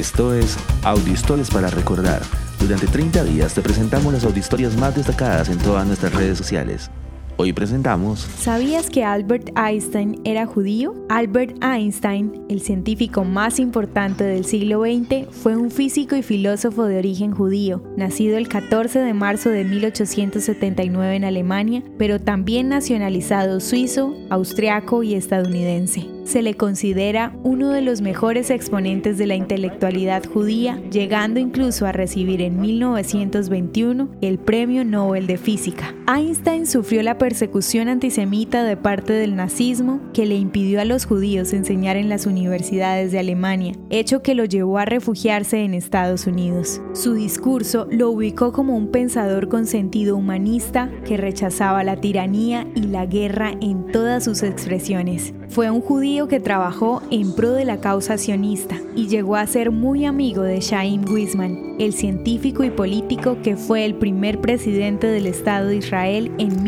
Esto es Audiohistorias para Recordar. Durante 30 días te presentamos las audiohistorias más destacadas en todas nuestras redes sociales. Hoy presentamos... ¿Sabías que Albert Einstein era judío? Albert Einstein, el científico más importante del siglo XX, fue un físico y filósofo de origen judío, nacido el 14 de marzo de 1879 en Alemania, pero también nacionalizado suizo, austriaco y estadounidense se le considera uno de los mejores exponentes de la intelectualidad judía, llegando incluso a recibir en 1921 el Premio Nobel de Física. Einstein sufrió la persecución antisemita de parte del nazismo que le impidió a los judíos enseñar en las universidades de Alemania, hecho que lo llevó a refugiarse en Estados Unidos. Su discurso lo ubicó como un pensador con sentido humanista que rechazaba la tiranía y la guerra en todas sus expresiones. Fue un judío que trabajó en pro de la causa sionista y llegó a ser muy amigo de Chaim Weizmann, el científico y político que fue el primer presidente del Estado de Israel en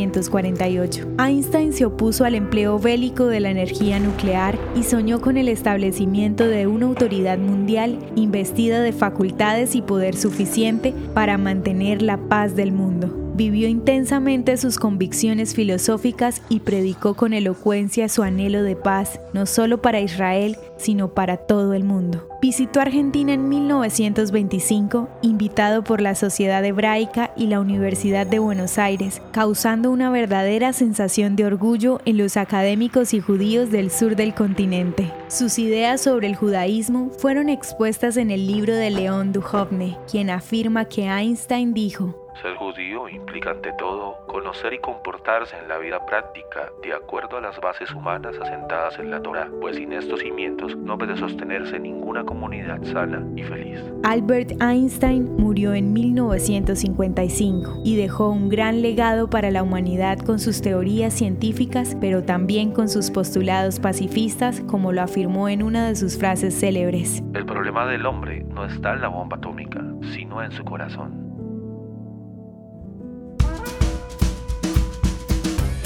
1948. Einstein se opuso al empleo bélico de la energía nuclear y soñó con el establecimiento de una autoridad mundial investida de facultades y poder suficiente para mantener la paz del mundo vivió intensamente sus convicciones filosóficas y predicó con elocuencia su anhelo de paz, no solo para Israel, sino para todo el mundo. Visitó Argentina en 1925, invitado por la Sociedad Hebraica y la Universidad de Buenos Aires, causando una verdadera sensación de orgullo en los académicos y judíos del sur del continente. Sus ideas sobre el judaísmo fueron expuestas en el libro de León Duhovne, quien afirma que Einstein dijo, ser judío implica ante todo conocer y comportarse en la vida práctica de acuerdo a las bases humanas asentadas en la Torah, pues sin estos cimientos no puede sostenerse ninguna comunidad sana y feliz. Albert Einstein murió en 1955 y dejó un gran legado para la humanidad con sus teorías científicas, pero también con sus postulados pacifistas, como lo afirmó en una de sus frases célebres. El problema del hombre no está en la bomba atómica, sino en su corazón.